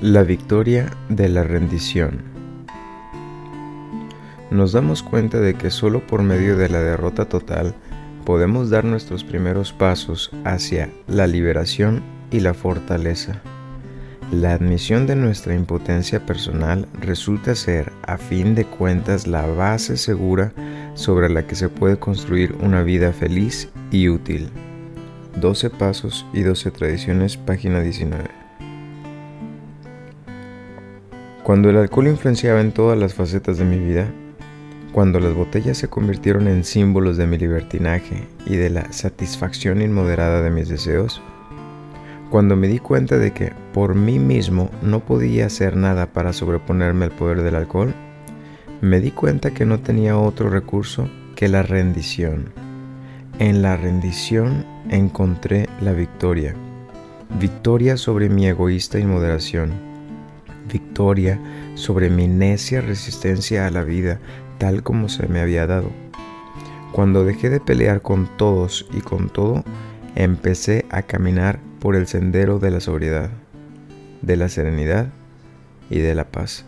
La victoria de la rendición. Nos damos cuenta de que solo por medio de la derrota total podemos dar nuestros primeros pasos hacia la liberación y la fortaleza. La admisión de nuestra impotencia personal resulta ser, a fin de cuentas, la base segura sobre la que se puede construir una vida feliz y útil. 12 Pasos y 12 Tradiciones, página 19. Cuando el alcohol influenciaba en todas las facetas de mi vida, cuando las botellas se convirtieron en símbolos de mi libertinaje y de la satisfacción inmoderada de mis deseos, cuando me di cuenta de que por mí mismo no podía hacer nada para sobreponerme al poder del alcohol, me di cuenta que no tenía otro recurso que la rendición. En la rendición encontré la victoria, victoria sobre mi egoísta inmoderación victoria sobre mi necia resistencia a la vida tal como se me había dado. Cuando dejé de pelear con todos y con todo, empecé a caminar por el sendero de la sobriedad, de la serenidad y de la paz.